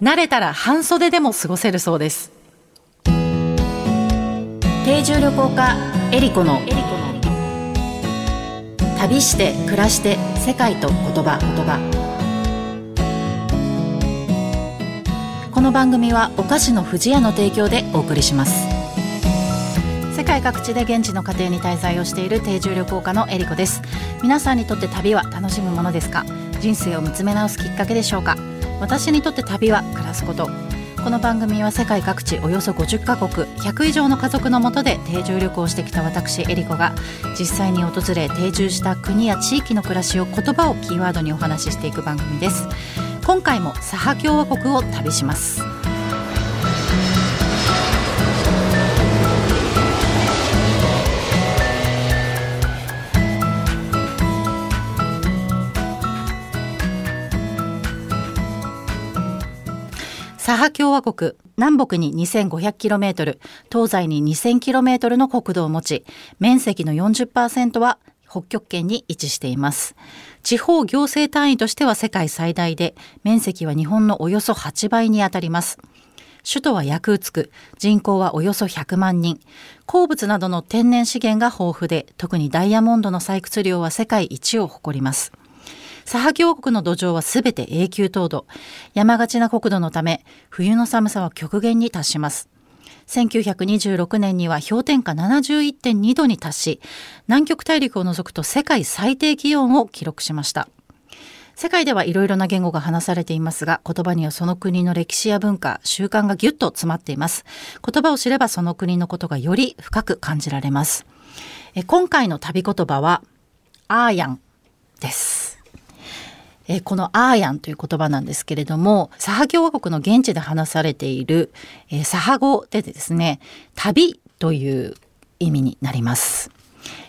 慣れたら半袖でも過ごせるそうです。定住旅行家エリコの旅して暮らして世界と言葉言葉。この番組はお菓子の不二家の提供でお送りします。世界各地で現地の家庭に滞在をしている定住旅行家のエリコです。皆さんにとって旅は楽しむものですか？人生を見つめ直すきっかけでしょうか？私にとって旅は暮らすこと。この番組は世界各地およそ50カ国100以上の家族のもとで定住旅行してきた私エリコが実際に訪れ定住した国や地域の暮らしを言葉をキーワードにお話ししていく番組です。今回もサハ共和国を旅します。サハ共和国南北に 2500km 東西に 2000km の国土を持ち面積の40%は北極圏に位置しています。地方行政単位としては世界最大で面積は日本のおよそ8倍にあたります。首都はヤクーツク人口はおよそ100万人。鉱物などの天然資源が豊富で特にダイヤモンドの採掘量は世界一を誇ります。サハ共和国の土壌はすべて永久凍土。山がちな国土のため、冬の寒さは極限に達します。1926年には氷点下71.2度に達し、南極大陸を除くと世界最低気温を記録しました。世界ではいろいろな言語が話されていますが、言葉にはその国の歴史や文化、習慣がぎゅっと詰まっています。言葉を知ればその国のことがより深く感じられます。え今回の旅言葉は、アーヤンです。えこのアーヤンという言葉なんですけれども、サハ共和国の現地で話されている、えサハ語でですね、旅という意味になります。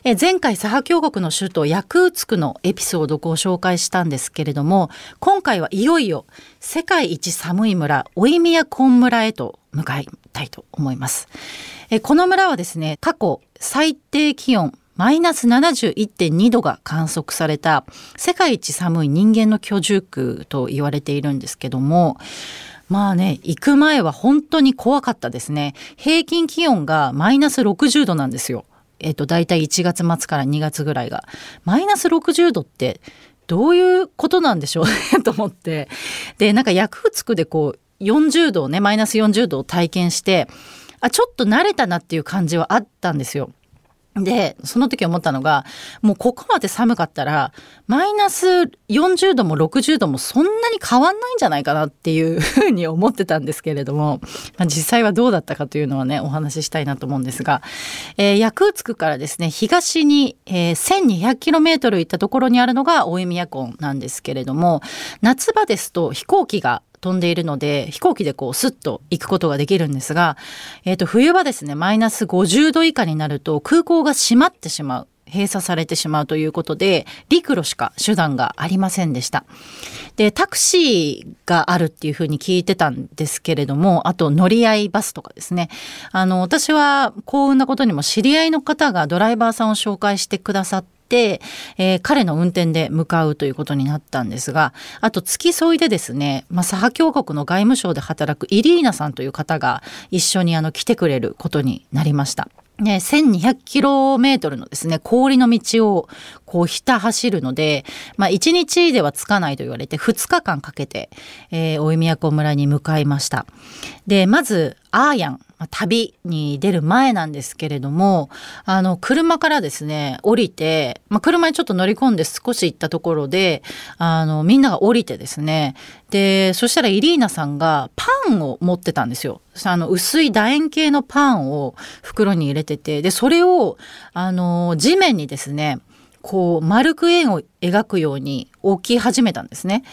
え前回サハ共和国の首都ヤクーツクのエピソードをご紹介したんですけれども今回はいよいよ世界一寒い村オイミヤコン村へと向かいたいと思いますえこの村はですね過去最低気温マイナス71.2度が観測された世界一寒い人間の居住区と言われているんですけどもまあね、行く前は本当に怖かったですね。平均気温がマイナス60度なんですよ。えっ、と、大体1月末から2月ぐらいが。マイナス60度ってどういうことなんでしょうね と思って。で、なんかヤクーツクでこう40度をね、マイナス40度を体験して、あ、ちょっと慣れたなっていう感じはあったんですよ。で、その時思ったのが、もうここまで寒かったら、マイナス40度も60度もそんなに変わんないんじゃないかなっていう ふうに思ってたんですけれども、まあ、実際はどうだったかというのはね、お話ししたいなと思うんですが、えー、ヤクーツクからですね、東に、えー、1200km 行ったところにあるのが大江宮港なんですけれども、夏場ですと飛行機が飛んでいるので飛行機でこうスッと行くことができるんですが、えー、と冬場ですねマイナス50度以下になると空港が閉まってしまう閉鎖されてしまうということで陸路しか手段がありませんでした。でタクシーがあるっていうふうに聞いてたんですけれどもあと乗り合いバスとかですねあの私は幸運なことにも知り合いの方がドライバーさんを紹介してくださって、えー、彼の運転で向かうということになったんですが、あと付き添いでですね、まあ、サハ共和国の外務省で働くイリーナさんという方が一緒にあの来てくれることになりました。ね、1200km のですね、氷の道をこうひた走るので、まあ1日では着かないと言われて2日間かけて、えー、大宮古村に向かいました。で、まず、アーヤン。旅に出る前なんですけれども、あの、車からですね、降りて、まあ、車にちょっと乗り込んで少し行ったところで、あの、みんなが降りてですね、で、そしたらイリーナさんがパンを持ってたんですよ。あの、薄い楕円形のパンを袋に入れてて、で、それを、あの、地面にですね、こう丸く円を描くように置き始めたんですね。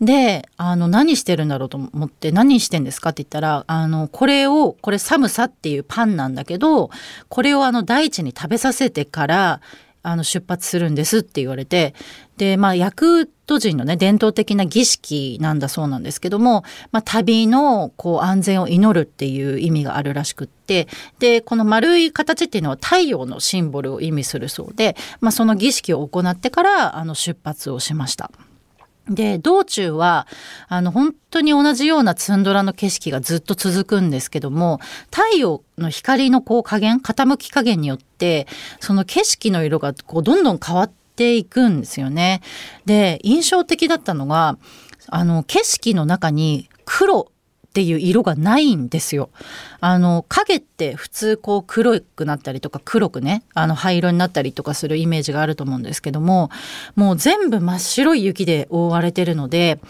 であの何してるんだろうと思って何してんですかって言ったらあのこれをこれ寒さっていうパンなんだけどこれをあの大地に食べさせてからあの出発するんですって言われてでまあヤクト人のね伝統的な儀式なんだそうなんですけども、まあ、旅のこう安全を祈るっていう意味があるらしくってでこの丸い形っていうのは太陽のシンボルを意味するそうで、まあ、その儀式を行ってからあの出発をしました。で、道中は、あの、本当に同じようなツンドラの景色がずっと続くんですけども、太陽の光のこう加減、傾き加減によって、その景色の色がこうどんどん変わっていくんですよね。で、印象的だったのが、あの、景色の中に黒っていう色がないんですよ。あの影って普通こう黒くなったりとか黒くねあの灰色になったりとかするイメージがあると思うんですけどももう全部真っ白い雪で覆われてるので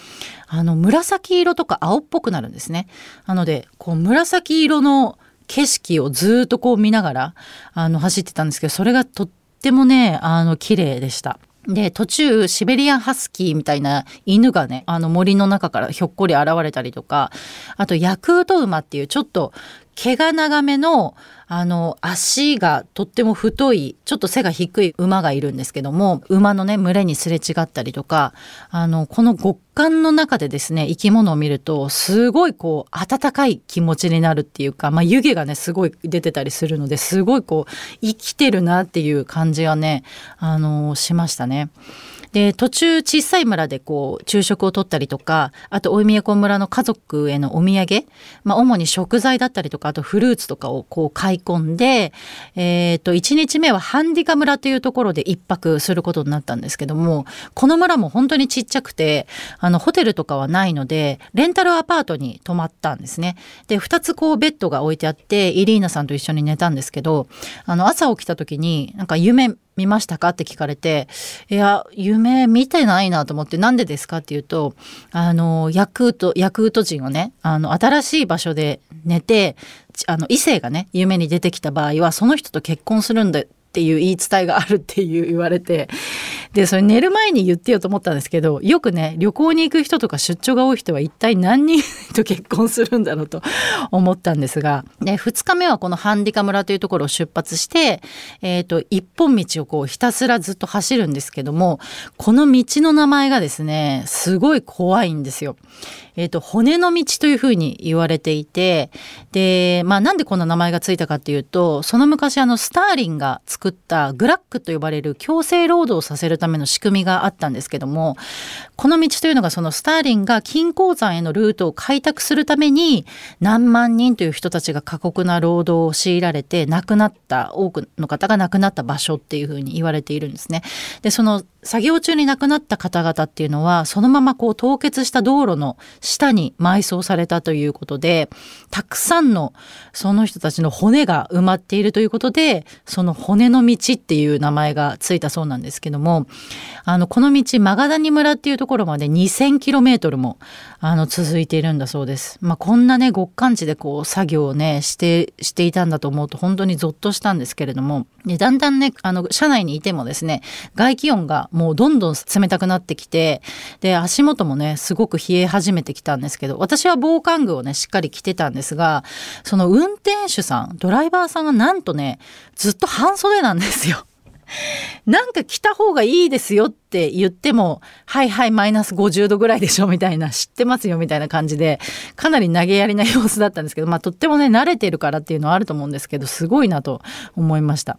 あの紫色とか青っぽくなるんですね。なのでこう紫色の景色をずっとこう見ながらあの走ってたんですけどそれがとってもねあの綺麗でした。で、途中、シベリアンハスキーみたいな犬がね、あの森の中からひょっこり現れたりとか、あと、ヤクート馬っていうちょっと毛が長めの、あの、足がとっても太い、ちょっと背が低い馬がいるんですけども、馬のね、群れにすれ違ったりとか、あの、この極寒の中でですね、生き物を見ると、すごいこう、温かい気持ちになるっていうか、まあ、湯気がね、すごい出てたりするので、すごいこう、生きてるなっていう感じはね、あの、しましたね。で途中小さい村でこう昼食をとったりとかあと大宮古村の家族へのお土産、まあ、主に食材だったりとかあとフルーツとかをこう買い込んで、えー、と1日目はハンディカ村というところで1泊することになったんですけどもこの村も本当にちっちゃくてあのホテルとかはないのでレンタルアパートに泊まったんですね。で2つこうベッドが置いてあってイリーナさんと一緒に寝たんですけどあの朝起きた時になんか夢見ましたか？って聞かれて、いや、夢見てないなと思って、なんでですかっていうと、あの、ヤクート、ヤクート人をね、あの、新しい場所で寝て、あの、異性がね、夢に出てきた場合は、その人と結婚するんだっていう言い伝えがあるっていう言われてでそれ寝る前に言ってよと思ったんですけどよくね旅行に行く人とか出張が多い人は一体何人と結婚するんだろうと 思ったんですがで2日目はこのハンディカ村というところを出発して、えーと、一本道をこうひたすらずっと走るんですけどもこの道の名前がですねすごい怖いんですよ。えーと、骨の道というふうに言われていてで、まあ、なんでこんな名前がついたかっていうとその昔あのスターリンが作ったグラックと呼ばれる強制労働をさせるための仕組みがあったんですけどもこの道というのがそのスターリンが金鉱山へのルートを開拓するために何万人という人たちが過酷な労働を強いられて亡くなった多くの方が亡くなった場所っていうふうに言われているんですね。でその作業中に亡くなった方々っていうのはそのままこう凍結した道路の下に埋葬されたということでたくさんのその人たちの骨が埋まっているということでその骨の道っていう名前がついたそうなんですけどもあのこの道マガダニ村っていうところまで 2,000km もあの続いているんだそうです。まあ、こんなね極寒地でこう作業をねしてしていたんだと思うと本当にゾッとしたんですけれどもでだんだんねあの車内にいてもですね外気温がもうどんどん冷たくなってきてで足元もねすごく冷え始めてきたんですけど私は防寒具をねしっかり着てたんですがその運転手さんドライバーさんがなんとねずっと半袖なんですよ。なんか着た方がいいですよって言っても、はいはいマイナス50度ぐらいでしょみたいな、知ってますよみたいな感じで、かなり投げやりな様子だったんですけど、まあとってもね、慣れてるからっていうのはあると思うんですけど、すごいなと思いました。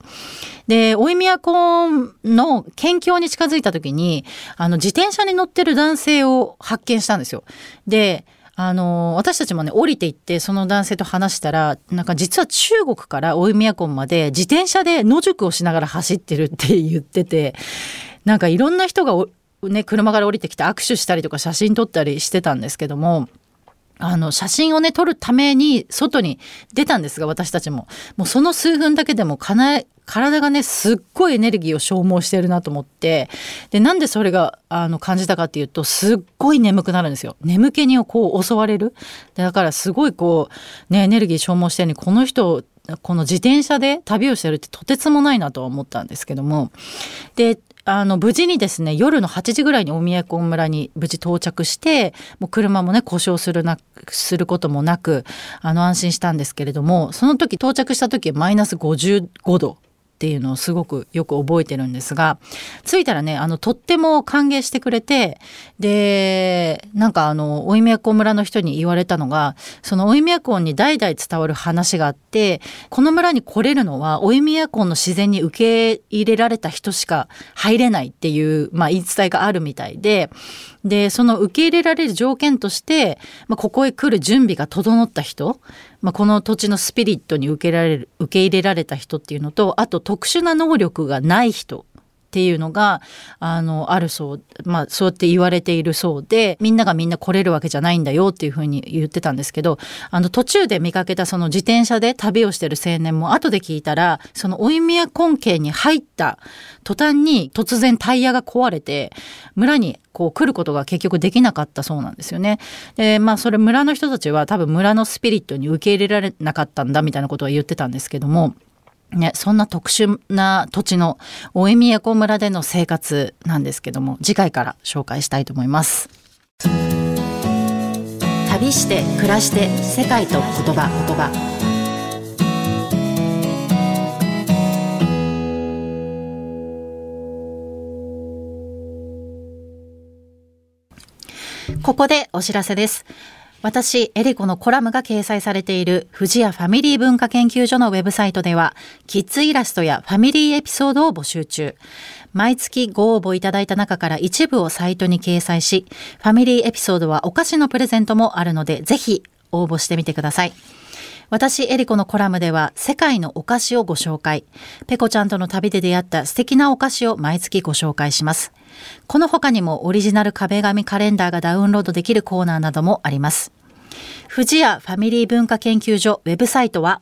で、大井宮湖の県境に近づいた時に、あの、自転車に乗ってる男性を発見したんですよ。で、あの私たちもね降りていってその男性と話したらなんか実は中国から大宮港まで自転車で野宿をしながら走ってるって言っててなんかいろんな人がね車から降りてきて握手したりとか写真撮ったりしてたんですけどもあの、写真をね、撮るために外に出たんですが、私たちも。もうその数分だけでもかな体がね、すっごいエネルギーを消耗してるなと思って、で、なんでそれが、あの、感じたかっていうと、すっごい眠くなるんですよ。眠気にこう襲われる。だからすごいこう、ね、エネルギー消耗してるのに、この人、この自転車で旅をしてるってとてつもないなとは思ったんですけども。で、あの無事にですね夜の8時ぐらいに大宮古村に無事到着してもう車もね故障するなすることもなくあの安心したんですけれどもその時到着した時マイナス55度っていうのをすごくよく覚えてるんですが着いたらねあのとっても歓迎してくれてでなんかあの老宮港村の人に言われたのがその老宮港に代々伝わる話があってこの村に来れるのは老宮港の自然に受け入れられた人しか入れないっていう、まあ、言い伝えがあるみたいででその受け入れられる条件として、まあ、ここへ来る準備が整った人、まあ、この土地のスピリットに受けられる受け入れられた人っていうのとあと特殊な能力がない人。っていうのがあのあるそうまあそうやって言われているそうでみんながみんな来れるわけじゃないんだよっていうふうに言ってたんですけどあの途中で見かけたその自転車で旅をしてる青年も後で聞いたらその老宮根系に入った途端に突然タイヤが壊れて村にこう来ることが結局できなかったそうなんですよね。でまあそれ村の人たちは多分村のスピリットに受け入れられなかったんだみたいなことは言ってたんですけども。ね、そんな特殊な土地の大江宮古村での生活なんですけども次回から紹介したいと思います。旅して暮らして世界と言葉言葉。ここでお知らせです。私、エリコのコラムが掲載されている富士屋ファミリー文化研究所のウェブサイトでは、キッズイラストやファミリーエピソードを募集中。毎月ご応募いただいた中から一部をサイトに掲載し、ファミリーエピソードはお菓子のプレゼントもあるので、ぜひ応募してみてください。私、エリコのコラムでは世界のお菓子をご紹介。ペコちゃんとの旅で出会った素敵なお菓子を毎月ご紹介します。この他にもオリジナル壁紙カレンダーがダウンロードできるコーナーなどもあります。富士屋ファミリー文化研究所ウェブサイトは、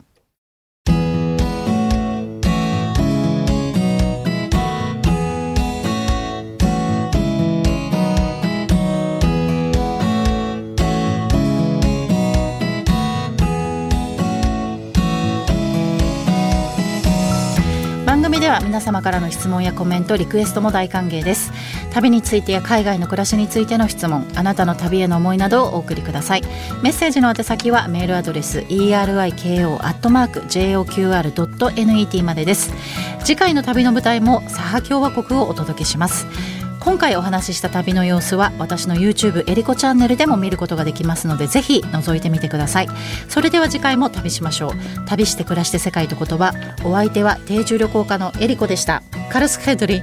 は皆様からの質問やコメントリクエストも大歓迎です。旅についてや海外の暮らしについての質問あなたの旅への思いなどをお送りください。メッセージの宛先はメールアドレス eriko.joqr.net までです。次回の旅の舞台もサハ共和国をお届けします。今回お話しした旅の様子は私の YouTube エリコチャンネルでも見ることができますのでぜひ覗いてみてください。それでは次回も旅しましょう。旅して暮らして世界と言葉。お相手は定住旅行家のエリコでした。カルスヘドリ。